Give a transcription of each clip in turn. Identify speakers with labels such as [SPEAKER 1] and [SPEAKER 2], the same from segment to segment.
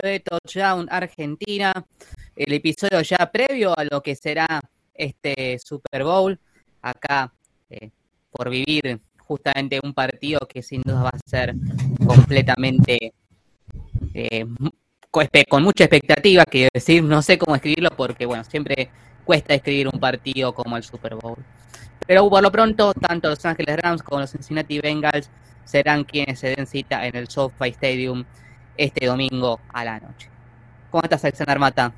[SPEAKER 1] de Touchdown Argentina, el episodio ya previo a lo que será este Super Bowl, acá eh, por vivir justamente un partido que sin duda va a ser completamente eh, con mucha expectativa, que decir, no sé cómo escribirlo porque, bueno, siempre cuesta escribir un partido como el Super Bowl. Pero por lo pronto, tanto los Ángeles Rams como los Cincinnati Bengals serán quienes se den cita en el SoFi Stadium este domingo a la noche. ¿Cómo estás, Alexander Mata?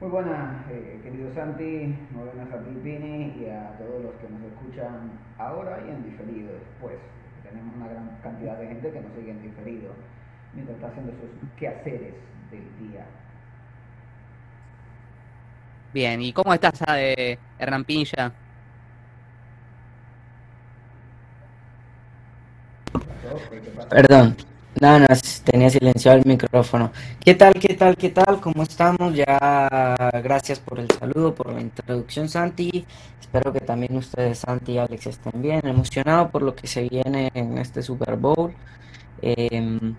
[SPEAKER 2] Muy buenas, eh, querido Santi, muy buenas a ti, Pini, y a todos los que nos escuchan ahora y en diferido después. Tenemos una gran cantidad de gente que nos sigue en diferido mientras está haciendo sus quehaceres del día.
[SPEAKER 1] Bien, ¿y cómo estás, de Hernán Pinilla?
[SPEAKER 3] Perdón, no, tenía silenciado el micrófono. ¿Qué tal, qué tal, qué tal? ¿Cómo estamos? Ya, gracias por el saludo, por la introducción, Santi. Espero que también ustedes, Santi y Alex, estén bien. Emocionado por lo que se viene en este Super Bowl. Em,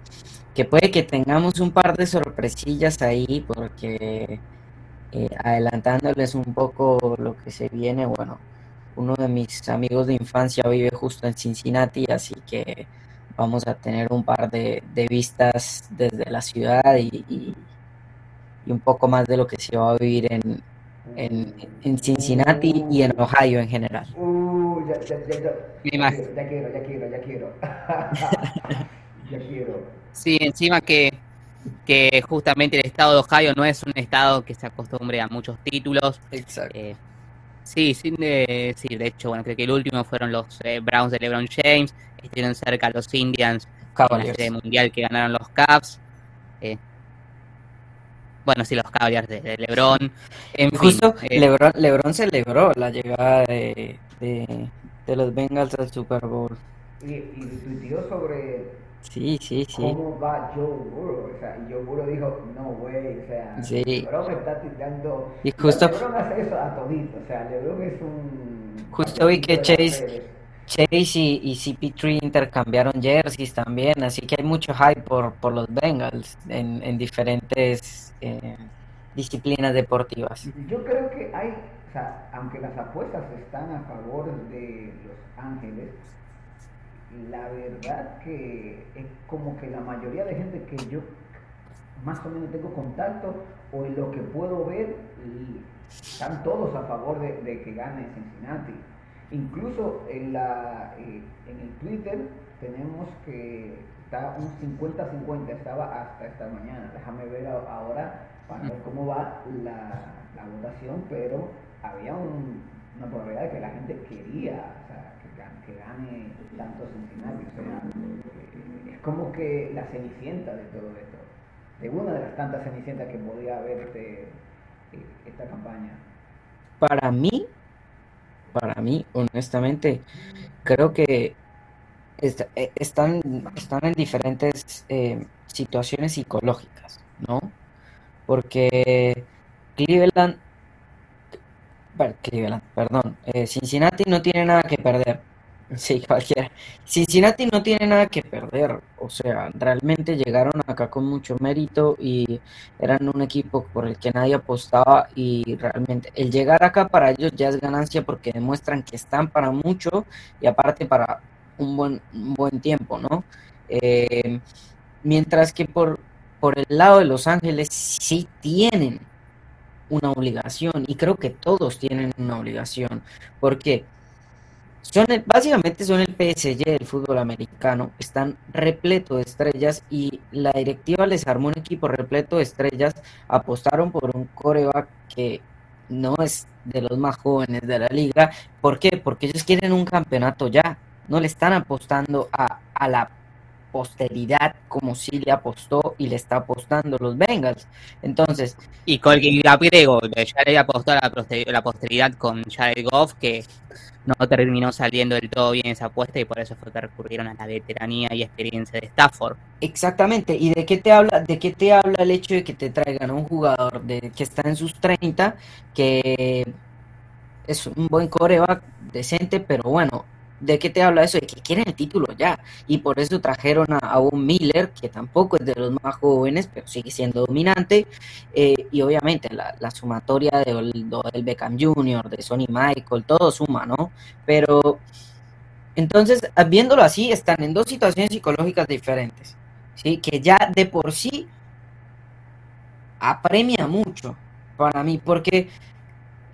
[SPEAKER 3] que puede que tengamos un par de sorpresillas ahí, porque eh, adelantándoles un poco lo que se viene, bueno, uno de mis amigos de infancia vive justo en Cincinnati, así que vamos a tener un par de, vistas desde la ciudad y, un poco más de lo que se va a vivir en, en, Cincinnati y en Ohio en general.
[SPEAKER 2] Uh, ya, ya, ya, ya, quiero, ya quiero, ya quiero. ya quiero.
[SPEAKER 1] Sí, encima que, que justamente el estado de Ohio no es un estado que se acostumbre a muchos títulos.
[SPEAKER 3] Exacto. Eh,
[SPEAKER 1] sí, sin de, sí, de hecho, bueno, creo que el último fueron los eh, Browns de LeBron James estuvieron cerca los Indians
[SPEAKER 3] Cavaliers.
[SPEAKER 1] en la mundial que ganaron los Cavs. Eh, bueno, sí, los Cavaliers de, LeBron.
[SPEAKER 3] En Justo eh, LeBron, LeBron celebró la llegada de, de, los Bengals al Super Bowl.
[SPEAKER 2] Y, y tuiteó sobre
[SPEAKER 3] Sí, sí, sí.
[SPEAKER 2] ¿Cómo va Joe Burrow? O sea, y Joe Burrow dijo, no, güey, o sea,
[SPEAKER 3] sí.
[SPEAKER 2] LeBron está tirando...
[SPEAKER 3] Y justo...
[SPEAKER 2] LeBron hace eso a todito, o sea, LeBron es un...
[SPEAKER 3] Justo vi que Chase, Chase y, y CP3 intercambiaron jerseys también, así que hay mucho hype por, por los Bengals en, en diferentes eh, disciplinas deportivas.
[SPEAKER 2] Yo creo que hay, o sea, aunque las apuestas están a favor de Los Ángeles, la verdad que es como que la mayoría de gente que yo más o menos tengo contacto o en lo que puedo ver, están todos a favor de, que gane Cincinnati. Incluso en, la, eh, en el Twitter tenemos que está un 50-50, estaba hasta esta mañana. Déjame ver ahora para ver cómo va la, votación, pero había una probabilidad de que la gente quería que gane tanto Cincinnati. O sea, eh, es como que la cenicienta de todo esto, de una de las tantas cenicientas que podía haber este, eh, esta campaña.
[SPEAKER 3] Para mí, para mí, honestamente, creo que eh, están, están en diferentes situaciones psicológicas, ¿no? Porque Cleveland, Cleveland, perdón, Cincinnati no tiene nada que perder. Sí, cualquiera. Cincinnati no tiene nada que perder, o sea, realmente llegaron acá con mucho mérito y eran un equipo por el que nadie apostaba y realmente el llegar acá para ellos ya es ganancia porque demuestran que están para mucho y aparte para un buen, buen tiempo, ¿no? Eh, mientras que por, por el lado de Los Ángeles sí tienen una obligación y creo que todos tienen una obligación, porque son básicamente son el PSG del fútbol americano, están repleto de estrellas y la directiva les armó un equipo repleto de estrellas, apostaron por un coreback que no es de los más jóvenes de la liga, ¿por qué? Porque ellos quieren un campeonato ya, no le están apostando a, a la posteridad como si le apostó y le está apostando los Bengals. Entonces.
[SPEAKER 1] Y con el griego, ya le apostó a la, posteridad con Jared Goff, que no terminó saliendo del todo bien esa apuesta y por eso fue que recurrieron a la veteranía y experiencia de Stafford.
[SPEAKER 3] Exactamente. ¿Y de qué te habla, de qué te habla el hecho de que te traigan a un jugador de, que está en sus 30, que es un buen coreback decente, pero bueno, ¿De qué te habla eso? De que quieren el título ya. Y por eso trajeron a, un Miller, que tampoco es de los más jóvenes, pero sigue siendo dominante. Eh, y obviamente la, sumatoria del, del Beckham Jr., de Sonny Michael, todo suma, ¿no? Pero entonces, viéndolo así, están en dos situaciones psicológicas diferentes. ¿sí? Que ya de por sí apremia mucho para mí, porque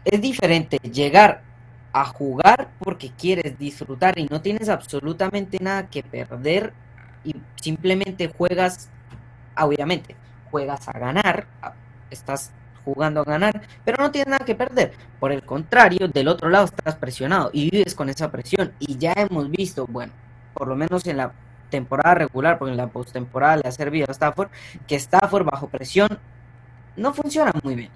[SPEAKER 3] es diferente llegar a jugar porque quieres disfrutar y no tienes absolutamente nada que perder y simplemente juegas, obviamente, juegas a ganar, estás jugando a ganar, pero no tienes nada que perder. Por el contrario, del otro lado estás presionado y vives con esa presión. Y ya hemos visto, bueno, por lo menos en la temporada regular, porque en la postemporada le ha servido a Stafford, que Stafford bajo presión no funciona muy bien.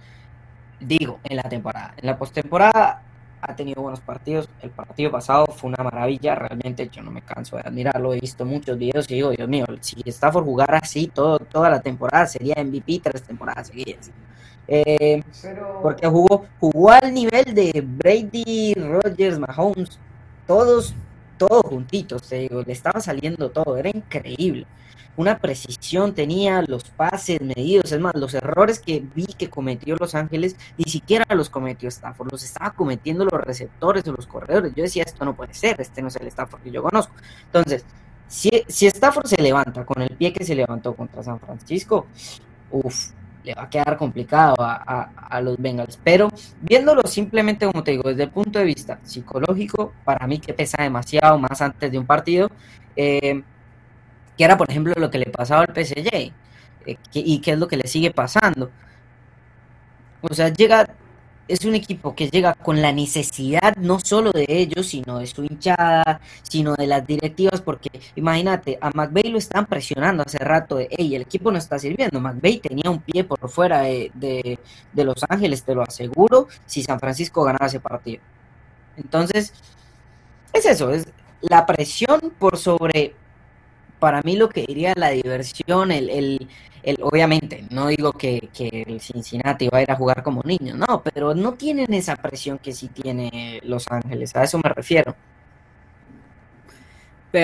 [SPEAKER 3] Digo, en la temporada. En la postemporada ha tenido buenos partidos. El partido pasado fue una maravilla. Realmente yo no me canso de admirarlo. He visto muchos videos y digo, Dios mío, si Stafford jugara así todo, toda la temporada, sería MVP tres temporadas seguidas. Eh, porque jugó, jugó al nivel de Brady, Rogers, Mahomes, todos, todos juntitos, te digo, le estaba saliendo todo, era increíble una precisión tenía, los pases medidos, es más, los errores que vi que cometió Los Ángeles, ni siquiera los cometió Stafford, los estaba cometiendo los receptores o los corredores. Yo decía, esto no puede ser, este no es el Stafford que yo conozco. Entonces, si, si Stafford se levanta con el pie que se levantó contra San Francisco, uff, le va a quedar complicado a, los Bengals. Pero viéndolo simplemente, como te digo, desde el punto de vista psicológico, para mí que pesa demasiado más antes de un partido. Eh, que era por ejemplo lo que le pasaba al PSG eh, y qué es lo que le sigue pasando. O sea, llega, es un equipo que llega con la necesidad no solo de ellos, sino de su hinchada, sino de las directivas, porque imagínate, a McVeigh lo están presionando hace rato de, hey, el equipo no está sirviendo. McVeigh tenía un pie por fuera de, de Los Ángeles, te lo aseguro, si San Francisco ganaba ese partido. Entonces, es eso, es la presión por sobre para mí lo que diría la diversión, el, el, el obviamente, no digo que, el Cincinnati va a ir a jugar como niño, no, pero no tienen esa presión que sí tiene Los Ángeles, a eso me refiero.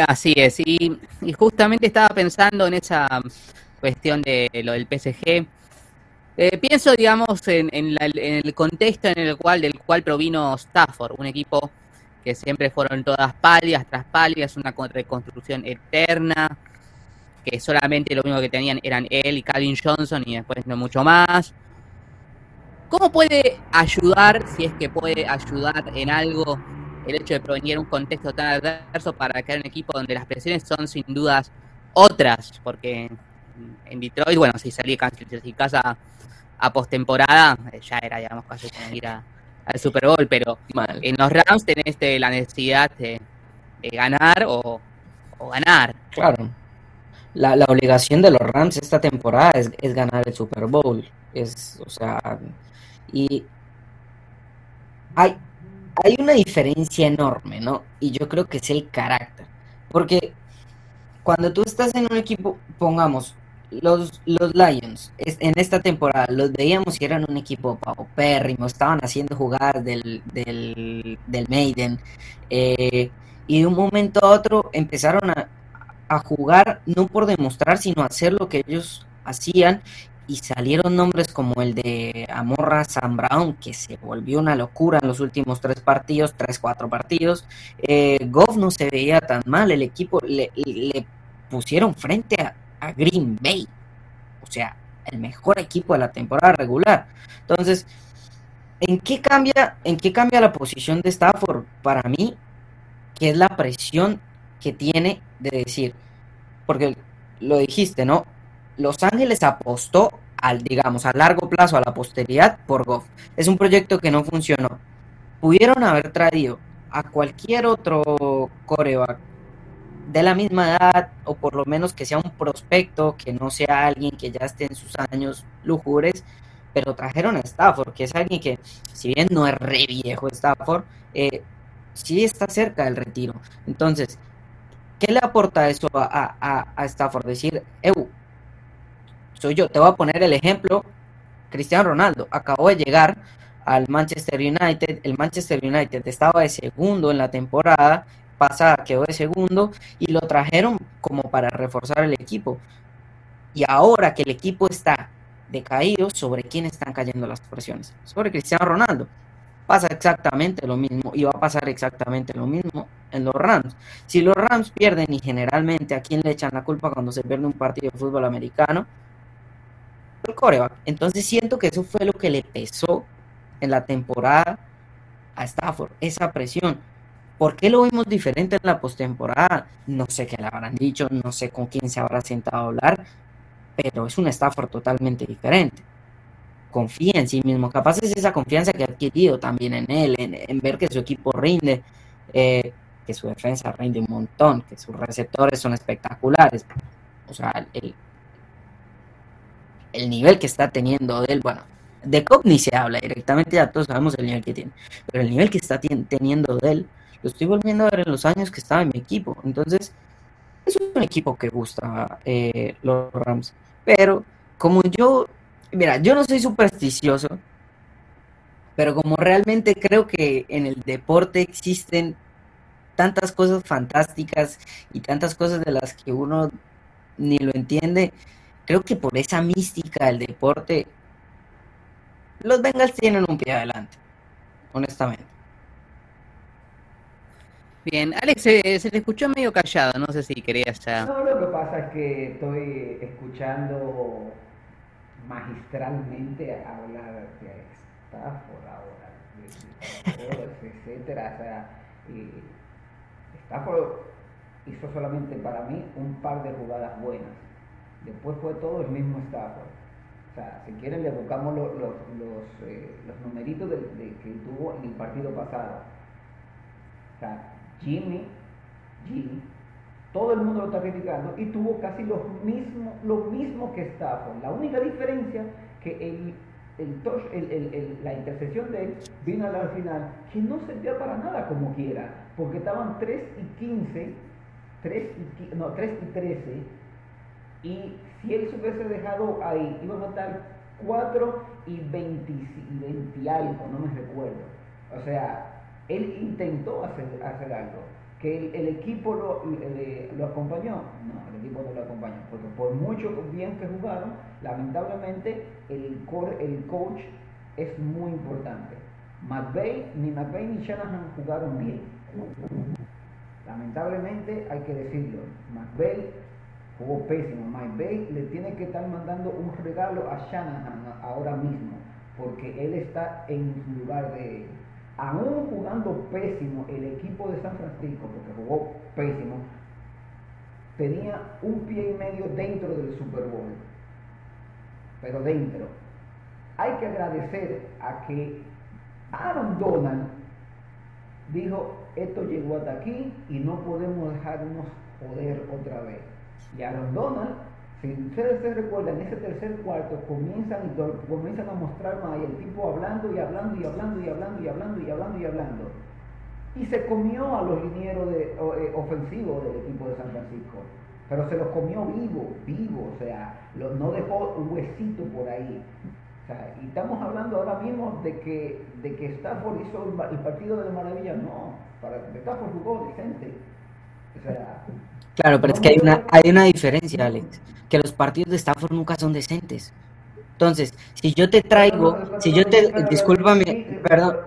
[SPEAKER 1] Así es, y, justamente estaba pensando en esa cuestión de lo del PSG. Eh, pienso, digamos, en, en, en, el contexto en el cual del cual provino Stafford, un equipo que siempre fueron todas palias tras palias, una reconstrucción eterna, que solamente lo único que tenían eran él y Calvin Johnson y después no mucho más. ¿Cómo puede ayudar, si es que puede ayudar en algo, el hecho de provenir un contexto tan adverso para crear un equipo donde las presiones son sin dudas otras? Porque en Detroit, bueno, si salí si casa a postemporada, ya era, digamos, casi como ir a, al Super Bowl, pero en los Rams tenés este, la necesidad de, ganar o, ganar.
[SPEAKER 3] Claro. La, la, obligación de los Rams esta temporada es, es, ganar el Super Bowl. Es, o sea, y hay, hay una diferencia enorme, ¿no? Y yo creo que es el carácter. Porque cuando tú estás en un equipo, pongamos, los, los Lions en esta temporada los veíamos y eran un equipo paupérrimo, estaban haciendo jugadas del, del, Maiden eh, y de un momento a otro empezaron a, a jugar no por demostrar sino hacer lo que ellos hacían y salieron nombres como el de Amorra Sam Brown, que se volvió una locura en los últimos tres partidos, tres, cuatro partidos. Eh, Goff no se veía tan mal, el equipo le pusieron frente a, Green Bay. O sea, el mejor equipo de la temporada regular. Entonces, ¿en qué cambia, en qué cambia la posición de Stafford para mí? Que es la presión que tiene de decir, porque lo dijiste, ¿no? Los Ángeles apostó al, digamos, a largo plazo, a la posteridad por Goff. Es un proyecto que no funcionó. Pudieron haber traído a cualquier otro coreback de la misma edad o por lo menos que sea un prospecto, que no sea alguien que ya esté en sus años lujures, pero trajeron a Stafford, que es alguien que, si bien no es re viejo Stafford, eh, sí está cerca del retiro. Entonces, ¿qué le aporta eso a, a, a Stafford? Decir, Eu, soy yo, te voy a poner el ejemplo, Cristiano Ronaldo acabó de llegar al Manchester United, el Manchester United estaba de segundo en la temporada, pasada quedó de segundo y lo trajeron como para reforzar el equipo. Y ahora que el equipo está decaído, ¿sobre quién están cayendo las presiones? Sobre Cristiano Ronaldo. Pasa exactamente lo mismo y va a pasar exactamente lo mismo en los Rams. Si los Rams pierden y generalmente a quién le echan la culpa cuando se pierde un partido de fútbol americano, el coreback. Entonces siento que eso fue lo que le pesó en la temporada a Stafford, esa presión. ¿Por qué lo vimos diferente en la postemporada? No sé qué le habrán dicho, no sé con quién se habrá sentado a hablar, pero es un Stafford totalmente diferente. Confía en sí mismo, capaz es esa confianza que ha adquirido también en él, en, ver que su equipo rinde, eh, que su defensa rinde un montón, que sus receptores son espectaculares. O sea, el, el nivel que está teniendo de él, bueno, de Cobb se habla directamente, ya todos sabemos el nivel que tiene, pero el nivel que está teniendo de él, lo estoy volviendo a ver en los años que estaba en mi equipo. Entonces, es un equipo que gusta eh, los Rams, pero como yo, mira, yo no soy supersticioso, pero como realmente creo que en el deporte existen tantas cosas fantásticas y tantas cosas de las que uno ni lo entiende, creo que por esa mística del deporte, los Bengals tienen un pie adelante, honestamente.
[SPEAKER 1] Bien, Alex, se, te escuchó medio callado, no sé si querías ya...
[SPEAKER 2] No, lo que pasa es que estoy escuchando magistralmente hablar de Stafford ahora, de etcétera, o sea, Stafford hizo solamente para mí un par de jugadas buenas Después fue todo el mismo Stafford. O sea, si quieren le buscamos los, los, eh, los, numeritos de, que tuvo en el partido pasado. O sea, Jimmy, Jimmy, todo el mundo lo está criticando y tuvo casi lo mismo, lo mismo que Stafford. La única diferencia que el, el, la intercesión de él vino al final, que no servía para nada como quiera, porque estaban 3 y 15, 3 y, no, 3 y 13 y si él se hubiese dejado ahí, iba a matar 4 y 20, y algo, no me recuerdo. O sea, él intentó hacer, hacer algo. Que el, equipo lo, lo, acompañó. No, el equipo no lo acompañó. Porque por mucho bien que jugaron, lamentablemente el, el coach es muy importante. McVeigh, ni McVeigh ni Shanahan jugaron bien. Lamentablemente hay que decirlo. McVeigh jugó pésimo. Bay le tiene que estar mandando un regalo a Shanahan ahora mismo, porque él está en lugar de. Aún jugando pésimo el equipo de San Francisco, porque jugó pésimo, tenía un pie y medio dentro del Super Bowl. Pero dentro. Hay que agradecer a que Aaron Donald dijo, esto llegó hasta aquí y no podemos dejarnos joder otra vez. Y Aaron Donald, si ustedes se recuerdan, ese tercer cuarto comienzan, comienzan a mostrar más y el tipo hablando y hablando y hablando y hablando y hablando y hablando y hablando. Y se comió a los linieros de, eh, ofensivos del equipo de San Francisco. Pero se los comió vivo, vivo, o sea, no dejó un huesito por ahí. Y estamos hablando ahora mismo de que, de que Stafford hizo el, partido de la maravilla. No, para, Stafford jugó decente. O sea,
[SPEAKER 3] Claro, pero es que hay una, hay una diferencia, Alex, que los partidos de Stafford nunca son decentes. Entonces, si yo te traigo, si yo te, discúlpame, perdón,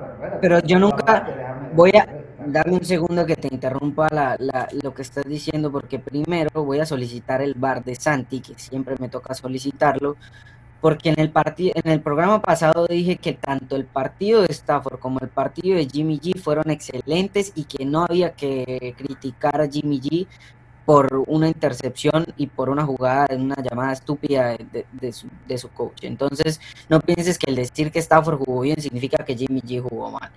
[SPEAKER 3] pero yo nunca voy a darme un segundo que te interrumpa la, la, lo que estás diciendo, porque primero voy a solicitar el bar de Santi, que siempre me toca solicitarlo, porque en el partido, en el programa pasado dije que tanto el partido de Stafford como el partido de Jimmy G fueron excelentes y que no había que criticar a Jimmy G por una intercepción y por una jugada, una llamada estúpida de, su, de, su, coach. Entonces, no pienses que el decir que Stafford jugó bien significa que Jimmy G jugó mal.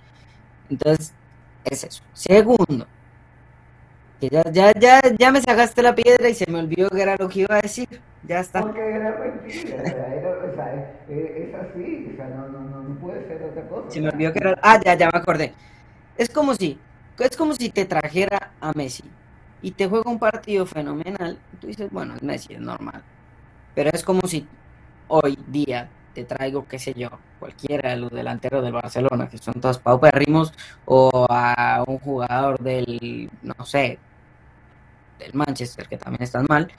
[SPEAKER 3] Entonces, es eso. Segundo, que ya, ya, ya, ya me sacaste la piedra y se me olvidó que era lo que iba a decir. Ya está.
[SPEAKER 2] Porque era mentira, o sea, es, así, o sea, no, no, no, puede ser otra cosa.
[SPEAKER 3] Se me olvidó que era... Ah, ya, ya me acordé. Es como si, es como si te trajera a Messi y te juega un partido fenomenal, tú dices, bueno, es Messi, es normal. Pero es como si hoy día te traigo, qué sé yo, cualquiera de los delanteros del Barcelona, que son todos paupérrimos, o a un jugador del, no sé, del Manchester, que también están mal,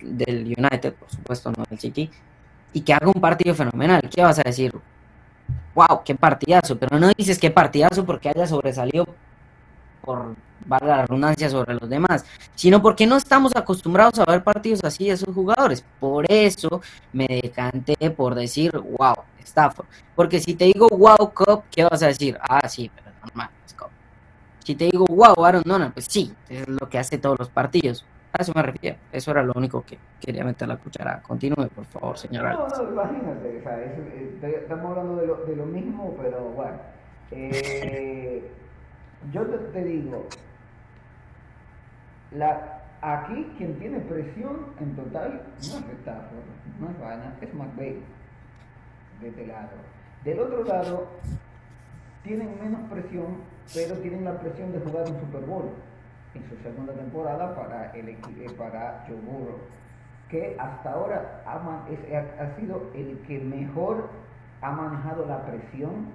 [SPEAKER 3] del United, por supuesto, no del City, y que haga un partido fenomenal, ¿qué vas a decir? wow, qué partidazo, pero no dices qué partidazo porque haya sobresalido por la redundancia sobre los demás, sino porque no estamos acostumbrados a ver partidos así de esos jugadores. Por eso me decanté por decir, wow, Stafford. Porque si te digo, wow, Cup, ¿qué vas a decir? Ah, sí, pero normal, es Cup. Si te digo, wow, Aaron Donald, pues sí, es lo que hace todos los partidos. A eso me refiero. Eso era lo único que quería meter la cuchara. Continúe, por favor, señora.
[SPEAKER 2] No, no, imagínate. O sea, eh, estamos hablando de lo, de lo, mismo, pero bueno. Eh, yo te, digo, aquí quien tiene presión en total no es Stafford, no es Vaina, es McVeigh. De este lado. Del otro lado, tienen menos presión, pero tienen la presión de jugar un Super Bowl en su segunda temporada para, el, eh, para Joe Burrow, que hasta ahora ha, sido el que mejor ha manejado la presión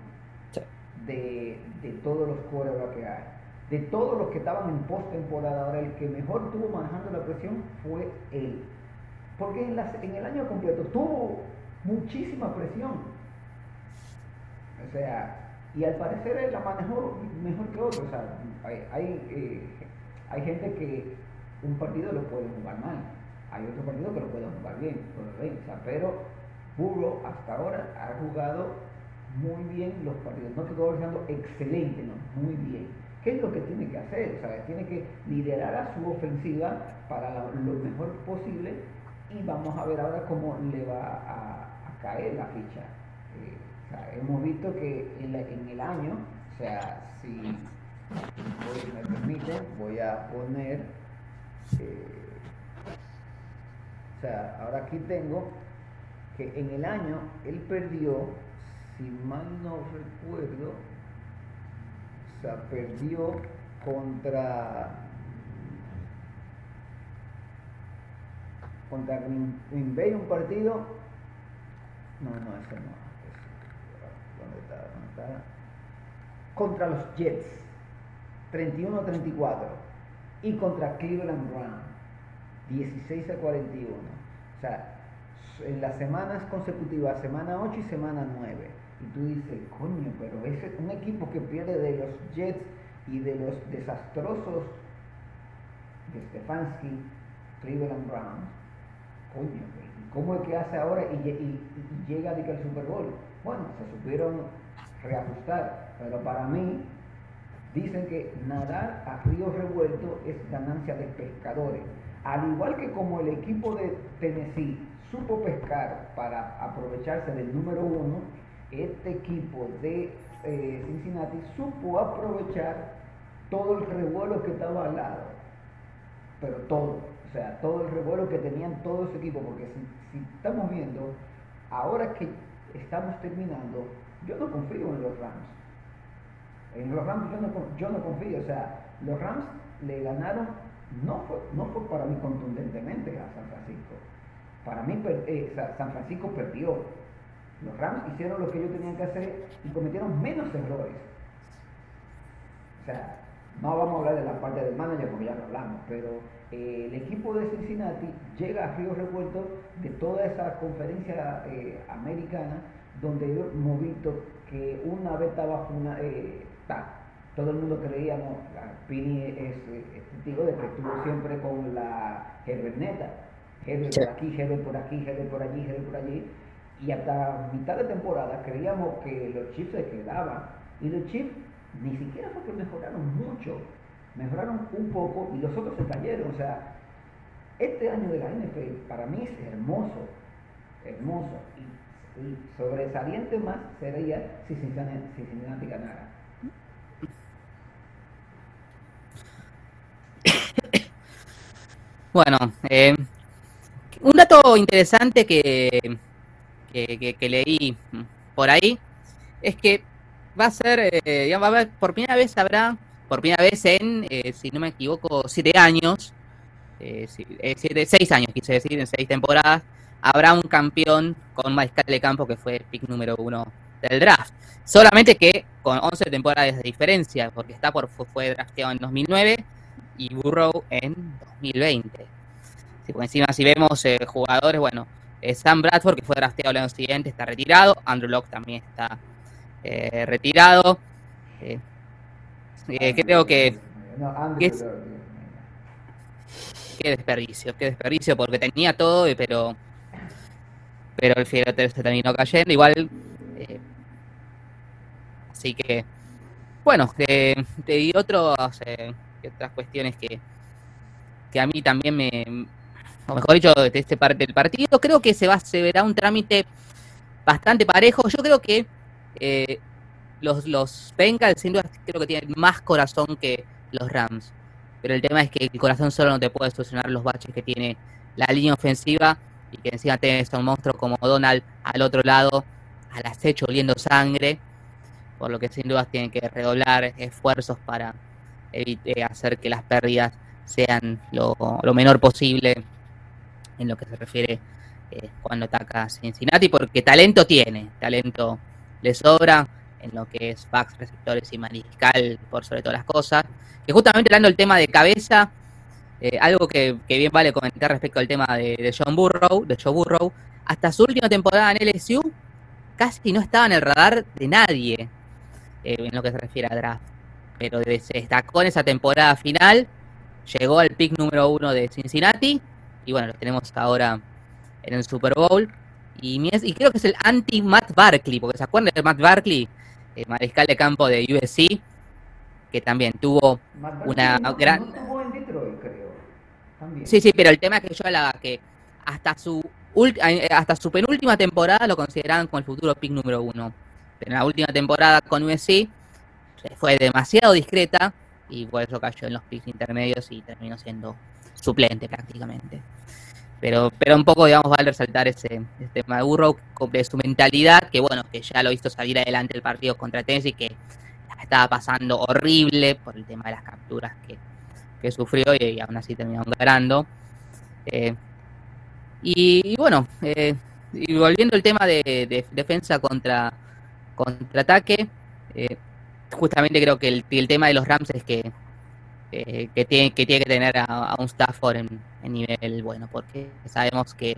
[SPEAKER 2] de, de todos los quarterbacks que hay. De todos los que estaban en postemporada, ahora el que mejor tuvo manejando la presión fue él. Porque en, en el año completo tuvo muchísima presión. O sea, y al parecer él la manejó mejor que otros. O sea, hay, hay eh, hay gente que un partido lo puede jugar mal, hay otro partido que lo puede jugar bien, pero Burro hasta ahora ha jugado muy bien los partidos, no estoy diciendo excelente, no, muy bien. ¿Qué es lo que tiene que hacer? O tiene que liderar a su ofensiva para lo mejor posible y vamos a ver ahora cómo le va a, caer la ficha. Eh, hemos visto que en, en el año, o sea, si me permite, voy a poner, eh, o sea, ahora aquí tengo que en el año él perdió, si mal no recuerdo, o sea, perdió contra contra Green Bay un partido, no, no, ese no, ¿dónde está? ¿Dónde está? Contra los Jets 31-34 y contra Cleveland Brown 16 a 41. O sea, en las semanas consecutivas, semana 8 y semana 9. Y tú dices, coño, pero es un equipo que pierde de los Jets y de los desastrosos de Stefanski, Cleveland Brown. Coño, ¿cómo es que hace ahora y, llega a al Super Bowl? Bueno, se supieron reajustar, pero para mí Dicen que nadar a río revuelto es ganancia de pescadores. Al igual que como el equipo de Tennessee supo pescar para aprovecharse del número uno, este equipo de eh, Cincinnati supo aprovechar todo el revuelo que estaba al lado. Pero todo, o sea, todo el revuelo que tenían todos ese equipo, porque si, estamos viendo, ahora que estamos terminando, yo no confío en los Rams. En los Rams yo no, confío, o sea, los Rams le ganaron, no fue, no fue para mí contundentemente a San Francisco. Para mí eh, San Francisco perdió. Los Rams hicieron lo que ellos tenían que hacer y cometieron menos errores. O sea, no vamos a hablar de la parte del manager porque ya lo hablamos, pero eh, el equipo de Cincinnati llega a Río Revuelto de toda esa conferencia eh, americana donde hemos visto que una vez estaba una, todo el mundo creíamos, Pini es, testigo de que estuvo siempre con la Herberneta, Herbert por aquí, Herbert por aquí, Herbert por allí, Herbert por allí, y hasta mitad de temporada creíamos que los Chiefs se quedaban, y los Chiefs ni siquiera fue que mejoraron mucho, mejoraron un poco y los otros se cayeron, o sea, este año de la NFL para mí es hermoso, hermoso, y, sobresaliente más sería si Cincinnati, ganara.
[SPEAKER 1] Bueno, eh, un dato interesante que, que, leí por ahí es que va a ser, eh, va a haber, por primera vez habrá, por primera vez en, eh, si no me equivoco, siete años, siete, seis años quise decir, en seis temporadas, habrá un campeón con mariscal de campo que fue el pick número uno del draft. Solamente que con 11 temporadas de diferencia, porque está por fue drafteado en 2009 y Burrow en 2020. Si por encima si vemos eh, jugadores, bueno, eh, Sam Bradford, que fue drafteado el año siguiente, está retirado. Andrew Locke también está eh, retirado. creo que... qué desperdicio, qué desperdicio, porque tenía todo, pero pero el Figueroa se terminó cayendo. Igual Así que, bueno, te, di otros, eh, otras cuestiones que, que a mí también me, o mejor dicho, de este parte del partido, creo que se va se verá un trámite bastante parejo. Yo creo que eh, los, los Bengals sin duda creo que tienen más corazón que los Rams. Pero el tema es que el corazón solo no te puede solucionar los baches que tiene la línea ofensiva y que encima tenés a un monstruo como Donald al otro lado, al acecho oliendo sangre por lo que sin dudas tienen que redoblar esfuerzos para evitar, hacer que las pérdidas sean lo, menor posible en lo que se refiere eh, cuando ataca Cincinnati, porque talento tiene, talento le sobra en lo que es backs, receptores y mariscal, por sobre todas las cosas. Que justamente hablando del tema de cabeza, eh, algo que, bien vale comentar respecto al tema de, de, John Burrow, de Joe Burrow, hasta su última temporada en LSU casi no estaba en el radar de nadie. Eh, en lo que se refiere a draft. Pero se destacó en esa temporada final, llegó al pick número uno de Cincinnati y bueno, lo tenemos ahora en el Super Bowl. Y, y creo que es el anti-Matt Barkley, porque se acuerdan de Matt Barkley, el mariscal de campo de USC, que también tuvo una gran... Sí, sí, pero el tema es que yo hablaba que hasta su hasta su penúltima temporada lo consideraban como el futuro pick número uno. En la última temporada con USC fue demasiado discreta y por eso cayó en los picks intermedios y terminó siendo suplente prácticamente. Pero, pero un poco, digamos, vale resaltar ese, tema de Burrow, su mentalidad, que bueno, que ya lo hizo salir adelante el partido contra Tennessee, que estaba pasando horrible por el tema de las capturas que, sufrió y, aún así terminaron ganando. Eh, y, bueno, eh, y volviendo al tema de defensa contra, contraataque. Eh, justamente creo que el, tema de los Rams es que, eh, que, tiene, que tiene que tener a, un Stafford en, nivel bueno, porque sabemos que,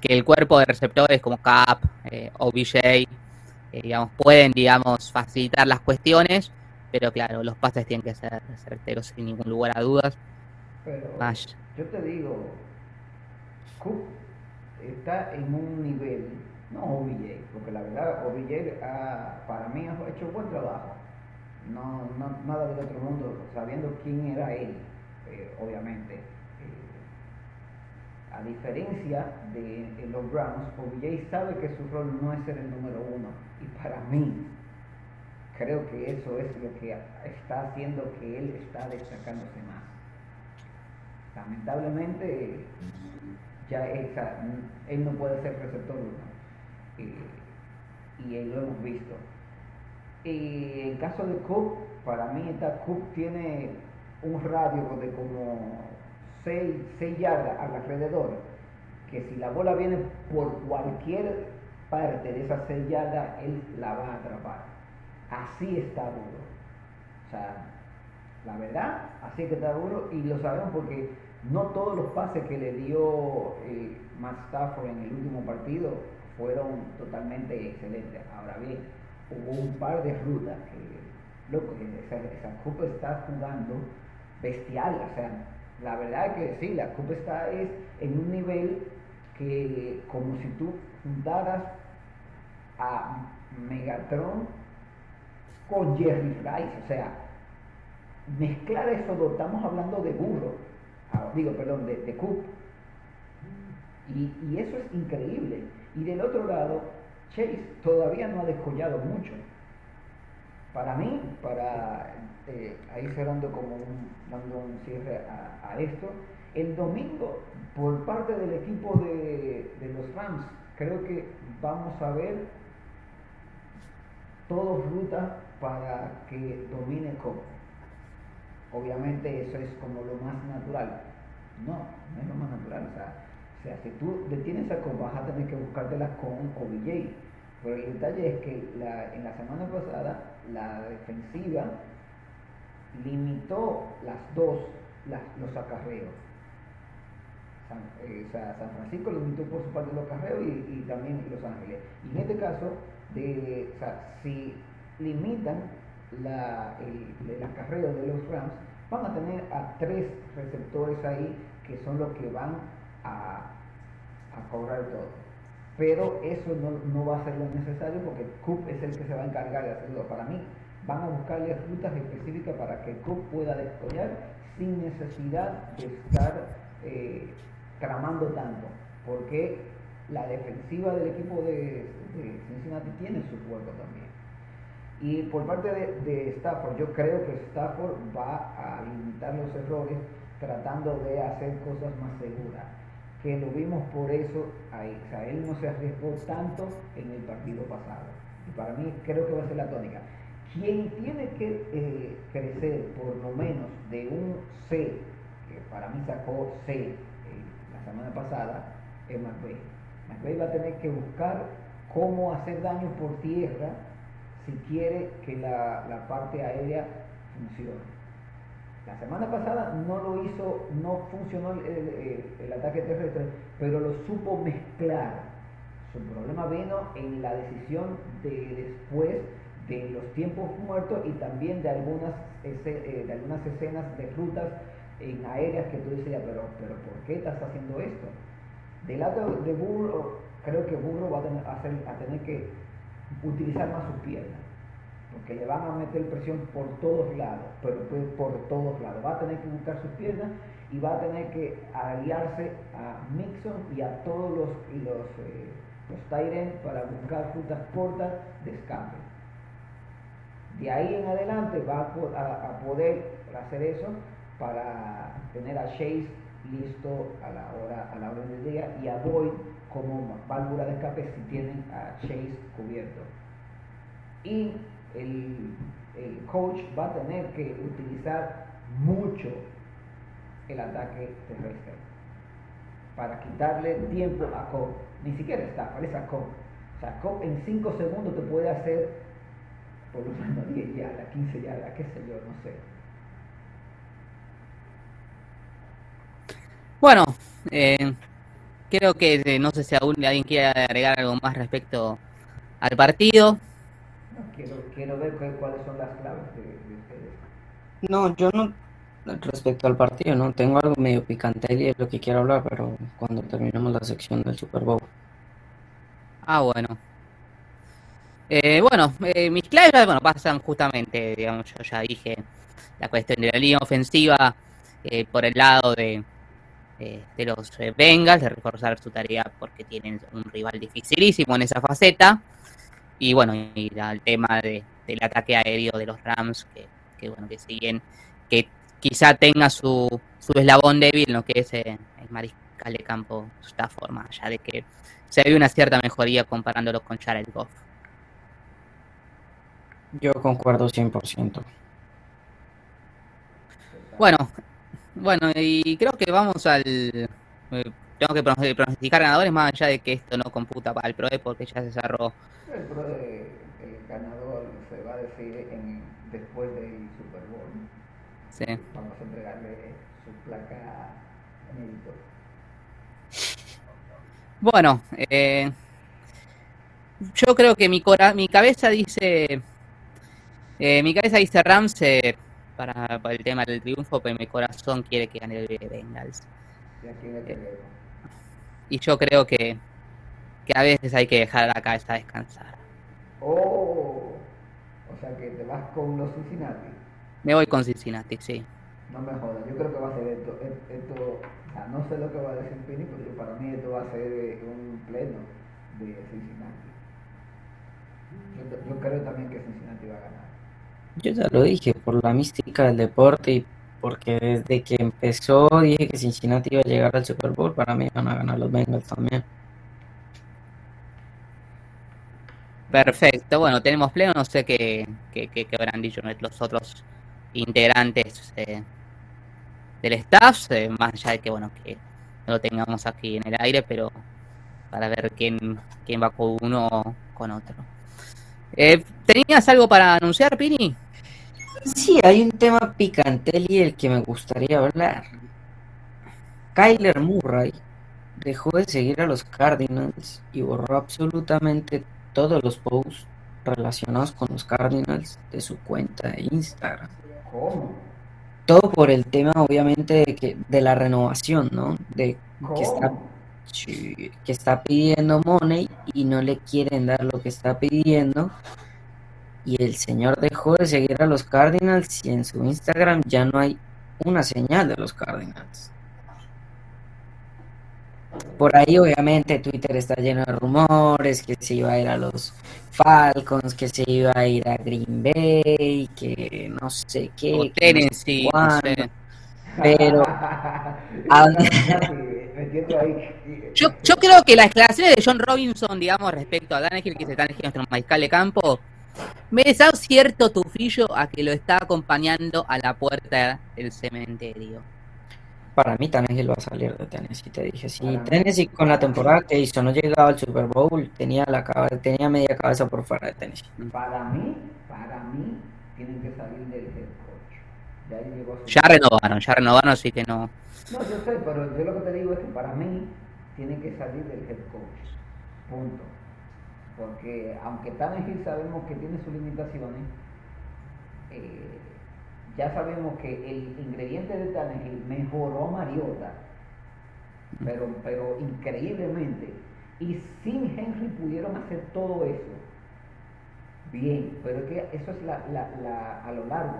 [SPEAKER 1] que, el cuerpo de receptores como Cap, eh, OBJ, eh, digamos, pueden digamos, facilitar las cuestiones, pero claro, los pases tienen que ser certeros sin ningún lugar a dudas.
[SPEAKER 2] Pero yo te digo, Cook está en un nivel no OBJ, porque la verdad OBJ para mí ha hecho un buen trabajo. No, nada del otro mundo, sabiendo quién era él, eh, obviamente. Eh, a diferencia de, los Browns, OBJ sabe que su rol no es ser el número uno. Y para mí, creo que eso es lo que está haciendo que él está destacándose más. Lamentablemente, ya él no puede ser receptor uno y lo hemos visto. Y en caso de Cook, para mí esta Cook tiene un radio de como 6, yardas alrededor, que si la bola viene por cualquier parte de esas 6 yardas, él la va a atrapar. Así está duro. O sea, la verdad, así que está duro y lo sabemos porque no todos los pases que le dio eh, Matt Stafford en el último partido fueron totalmente excelentes. Ahora bien, hubo un par de rutas que, loco, esa, esa está jugando bestial. O sea, la verdad que sí, la Copa está es en un nivel que como si tú juntaras a Megatron con Jerry Rice, o sea, mezclar eso, estamos hablando de burro, ah, digo, perdón, de, de Y, y, eso es increíble. Y del otro lado, Chase todavía no ha descollado mucho. Para mí, para eh, ahí cerrando como un, dando un cierre a, esto, el domingo, por parte del equipo de, los Rams, creo que vamos a ver todos rutas para que domine Cobb. Obviamente eso es como lo más natural. No, no es lo más natural. O sea, sea, si tú detienes a Cobb, vas a tener que buscártela con OBJ. Pero el detalle es que la, en la semana pasada la defensiva limitó las dos, los acarreos. San, eh, o sea, San Francisco limitó por su parte los acarreos y, y, también Los Ángeles. Y en este caso, de, o sea, si limitan la, el, el acarreo de los Rams, van a tener a tres receptores ahí que son los que van a, cobrar todo. Pero eso no, no, va a ser lo necesario porque Coop es el que se va a encargar de hacerlo. Para mí, van a buscarle rutas específicas para que Coop pueda descollar sin necesidad de estar eh, tramando tanto. Porque la defensiva del equipo de, Cincinnati tiene su juego también. Y por parte de, Stafford, yo creo que Stafford va a limitar los errores tratando de hacer cosas más seguras. Que lo vimos por eso sea, él no se arriesgó tanto en el partido pasado. Y para mí creo que va a ser la tónica. Quien tiene que eh, crecer por lo menos de un C, que para mí sacó C eh, la semana pasada, es McVeigh. McVeigh va a tener que buscar cómo hacer daño por tierra si quiere que la, la parte aérea funcione. La semana pasada no lo hizo, no funcionó el, ataque terrestre, pero lo supo mezclar. Su problema vino en la decisión de después de los tiempos muertos y también de algunas, de algunas escenas de rutas en aéreas que tú decías, pero, pero ¿por qué estás haciendo esto? Del lado de Burro, creo que Burro va a tener, a tener que utilizar más sus piernas, porque le van a meter presión por todos lados, pero por todos lados. Va a tener que buscar sus piernas y va a tener que aliarse a Mixon y a todos los, los, eh, los Tyrants para buscar rutas cortas de escape. De ahí en adelante va a, a, poder hacer eso para tener a Chase listo a la hora, a la hora del día y a Boyd como válvula de escape si tienen a Chase cubierto. Y el, el coach va a tener que utilizar mucho el ataque terrestre para quitarle tiempo a Cobb. Ni siquiera está, parece a Cobb. O sea, Cobb en 5 segundos te puede hacer por lo menos 10 yardas, 15 yardas, qué sé yo, no sé.
[SPEAKER 1] Bueno, eh, creo que eh, no sé si aún alguien quiere agregar algo más respecto al partido.
[SPEAKER 2] No, quiero, quiero ver cuáles son las claves de, de ustedes.
[SPEAKER 3] No, yo no, respecto al partido, no tengo algo medio picante y es lo que quiero hablar, pero cuando terminemos la sección del Super Bowl.
[SPEAKER 1] Ah, bueno. Eh, bueno, eh, mis claves bueno, pasan justamente, digamos, yo ya dije, la cuestión de la línea ofensiva eh, por el lado de, eh, de los Bengals, de reforzar su tarea porque tienen un rival dificilísimo en esa faceta. Y bueno, y el tema de, del ataque aéreo de los Rams, que, que bueno, que siguen, que quizá tenga su, su eslabón débil, lo que es el mariscal de campo Stafford, más allá de que se ve una cierta mejoría comparándolo con Jared Goff.
[SPEAKER 3] Yo concuerdo 100%.
[SPEAKER 1] Bueno, bueno, y creo que vamos al... Tengo que pronosticar ganadores más allá de que esto no computa para el PROE porque ya se cerró.
[SPEAKER 2] El PROE, el ganador se va a decir en, después del Super Bowl.
[SPEAKER 1] Sí.
[SPEAKER 2] Vamos a entregarle su placa mérito.
[SPEAKER 1] Bueno, eh, yo creo que mi, cora mi cabeza dice eh, mi cabeza dice Rams eh, para, para, el tema del triunfo, pero mi corazón quiere que gane el Bengals.
[SPEAKER 2] Eh,
[SPEAKER 1] y yo creo que, que a veces hay que dejar la cabeza descansar.
[SPEAKER 2] Oh, o sea que te vas con los Cincinnati.
[SPEAKER 1] Me voy con Cincinnati, sí.
[SPEAKER 2] No me jodas, yo creo que va a ser esto. esto o sea, no sé lo que va a decir Pini, pero para mí esto va a ser un pleno de Cincinnati. Yo, yo creo también que Cincinnati va a ganar.
[SPEAKER 3] Yo ya lo dije, por la mística del deporte y porque desde que empezó dije que Cincinnati iba a llegar al Super Bowl, para mí van a ganar los Bengals también.
[SPEAKER 1] Perfecto, bueno, tenemos pleno, no sé qué, qué, qué, qué habrán dicho los otros integrantes eh, del staff, eh, más allá de que, bueno, que lo tengamos aquí en el aire, pero para ver quién, quién va con uno con otro. Eh, ¿Tenías algo para anunciar, Pini?
[SPEAKER 3] Sí, hay un tema picante y el que me gustaría hablar. Kyler Murray dejó de seguir a los Cardinals y borró absolutamente todos los posts relacionados con los Cardinals de su cuenta de Instagram.
[SPEAKER 2] ¿Cómo?
[SPEAKER 3] Todo por el tema, obviamente, de, que, de la renovación, ¿no? De que está, que está pidiendo money y no le quieren dar lo que está pidiendo. Y el señor dejó de seguir a los Cardinals y en su Instagram ya no hay una señal de los Cardinals. Por ahí obviamente Twitter está lleno de rumores, que se iba a ir a los Falcons, que se iba a ir a Green Bay, que no sé qué.
[SPEAKER 1] O
[SPEAKER 3] que no sé
[SPEAKER 1] Tennessee, no
[SPEAKER 3] cuándo.
[SPEAKER 1] sé.
[SPEAKER 3] Pero ¿a dónde-
[SPEAKER 2] Metiendo ahí.
[SPEAKER 1] Yo, yo creo que las declaraciones de John Robinson, digamos, respecto a Tannehill, que es el Tannehill, nuestro mariscal de campo, me da cierto tufillo a que lo está acompañando a la puerta del cementerio.
[SPEAKER 3] Para mí Tannehill va a salir de Tennessee, te dije. Si
[SPEAKER 2] mí.
[SPEAKER 3] Tennessee con la temporada que hizo no llegaba al Super Bowl, tenía la cabe- tenía media cabeza por fuera de Tennessee.
[SPEAKER 2] Para mí, para mí, tienen que salir del head coach. Ya ahí llegó su-
[SPEAKER 1] Ya renovaron, ya renovaron, así que no.
[SPEAKER 2] No, yo sé, pero yo lo que te digo es que para mí tienen que salir del head coach. Punto. Porque aunque Tannehill sabemos que tiene sus limitaciones, eh, ya sabemos que el ingrediente de Tannehill mejoró a Mariota, pero, pero increíblemente. Y sin Henry pudieron hacer todo eso. Bien, pero es que eso es la, la- la- a lo largo.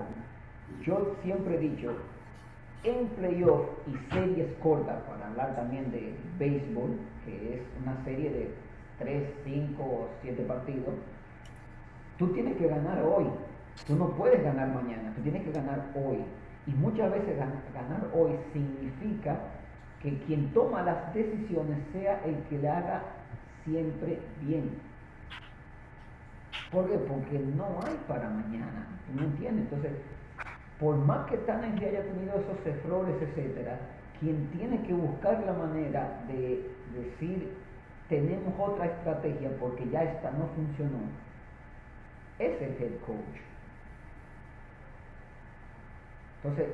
[SPEAKER 2] Yo siempre he dicho, en playoff y series cortas, para hablar también de béisbol, que es una serie de 3, 5 o 7 partidos, tú tienes que ganar hoy. Tú no puedes ganar mañana, tú tienes que ganar hoy. Y muchas veces gan- ganar hoy significa que quien toma las decisiones sea el que le haga siempre bien. ¿Por qué? Porque no hay para mañana, ¿tú me entiendes? Entonces, por más que Tannehill haya tenido esos errores, etcétera, quien tiene que buscar la manera de decir tenemos otra estrategia porque ya esta no funcionó, es el head coach. Entonces,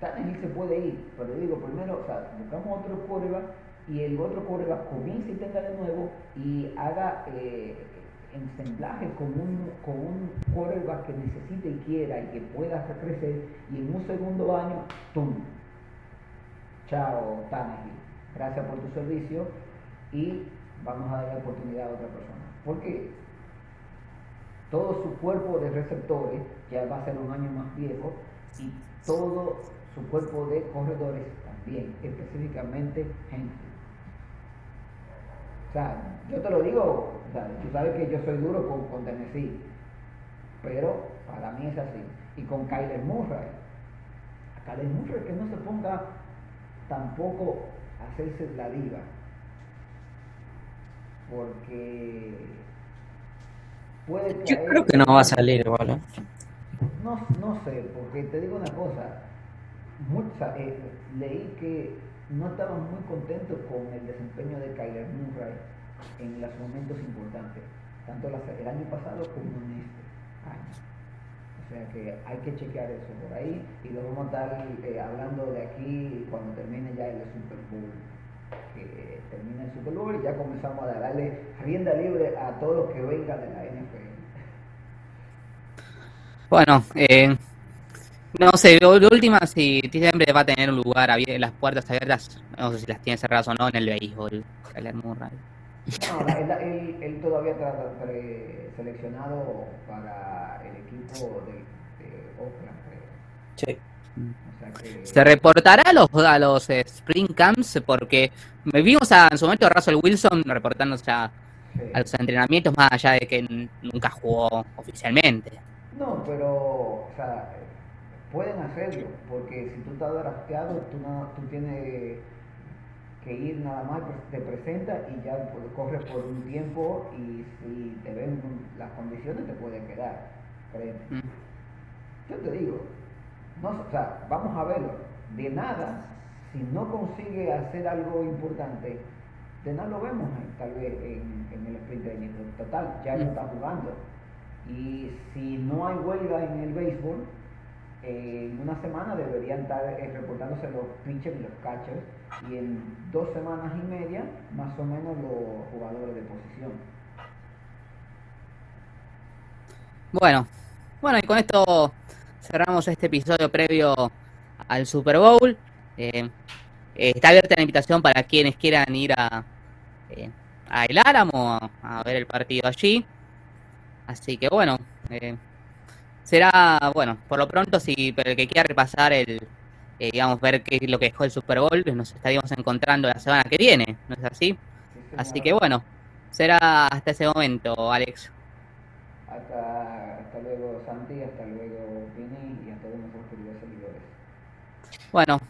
[SPEAKER 2] Tannehill se puede ir, pero digo, primero, buscamos otro quarterback y el otro quarterback comience y tenga de nuevo y haga eh, con un, con un que necesite y quiera y que pueda crecer y en un segundo año, ¡tum! Chao, Tannehill. Gracias por tu servicio y vamos a dar la oportunidad a otra persona. ¿Por qué? Todo su cuerpo de receptores ya va a ser un año más viejo y todo su cuerpo de corredores también, específicamente Henry. O sea, yo te lo digo, tú sabes que yo soy duro con, con Tennessee, pero para mí es así. Y con Kyler Murray, a Kyler Murray que no se ponga tampoco a hacerse la diva, porque puede
[SPEAKER 3] Yo
[SPEAKER 2] caer-
[SPEAKER 3] creo que no va a salir igual. ¿eh?
[SPEAKER 2] no, no sé, porque te digo una cosa, mucha, eh, leí que no estaban muy contentos con el desempeño de Kyler Murray en los momentos importantes, tanto el año pasado como en este año. O sea que hay que chequear eso por ahí y lo vamos a estar eh, hablando de aquí cuando termine ya el Super Bowl. Que termine el Super Bowl y ya comenzamos a darle rienda libre a todos los que vengan de la NFL.
[SPEAKER 1] Bueno, eh, no sé, de de última, si siempre va a tener un lugar, abier- las puertas abiertas, no sé si las tiene cerradas o no en el béisbol, Kyler Murray.
[SPEAKER 2] No, la- él, él- él todavía está pre- seleccionado para el equipo de, de Oakland, creo.
[SPEAKER 3] Sí.
[SPEAKER 1] ¿Se reportará a los, a los eh, Spring Camps? Porque vimos a, en su momento a Russell Wilson reportándose a, a los entrenamientos, más allá de que nunca jugó oficialmente.
[SPEAKER 2] No, pero, o sea, pueden hacerlo, porque si tú estás drafteado, tú, no, tú tienes que ir nada más, pues, te presenta y ya corres por un tiempo y si te ven las condiciones te pueden quedar, créeme.
[SPEAKER 1] Mm.
[SPEAKER 2] Yo te digo, no, o sea, vamos a verlo. De nada si no consigue hacer algo importante, de nada lo vemos tal vez en, el sprint training. Total, ya no está jugando. Y si no hay huelga en el béisbol, en una semana deberían estar eh, reportándose los pitchers y los catchers y en dos semanas y media más o menos los jugadores de posición.
[SPEAKER 1] Bueno, bueno y con esto cerramos este episodio previo al Super Bowl. Eh, eh, está abierta la invitación para quienes quieran ir a, eh, a El Álamo a, ver el partido allí. Así que bueno, eh, será, bueno, por lo pronto, si el que quiera repasar el, digamos, ver qué es lo que dejó el Super Bowl, nos estaríamos encontrando la semana que viene, ¿no es así? así que bueno, será hasta ese momento, Alex.
[SPEAKER 2] Hasta, hasta luego, Santi, hasta luego, Vini, y a todos nuestros queridos seguidores.
[SPEAKER 1] Bueno,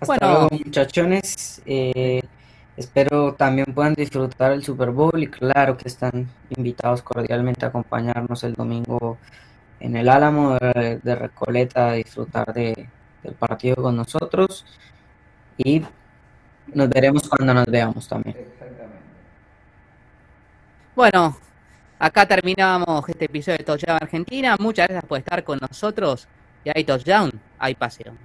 [SPEAKER 3] hasta bueno, luego, muchachones. Eh, espero también puedan disfrutar el Super Bowl y claro que están invitados cordialmente a acompañarnos el domingo en el Álamo de, Recoleta a disfrutar de, del partido con nosotros y nos veremos cuando nos veamos también. Exactamente.
[SPEAKER 1] Bueno, acá terminamos este episodio de Touchdown Argentina. Muchas gracias por estar con nosotros. Y hay Touchdown, hay pasión.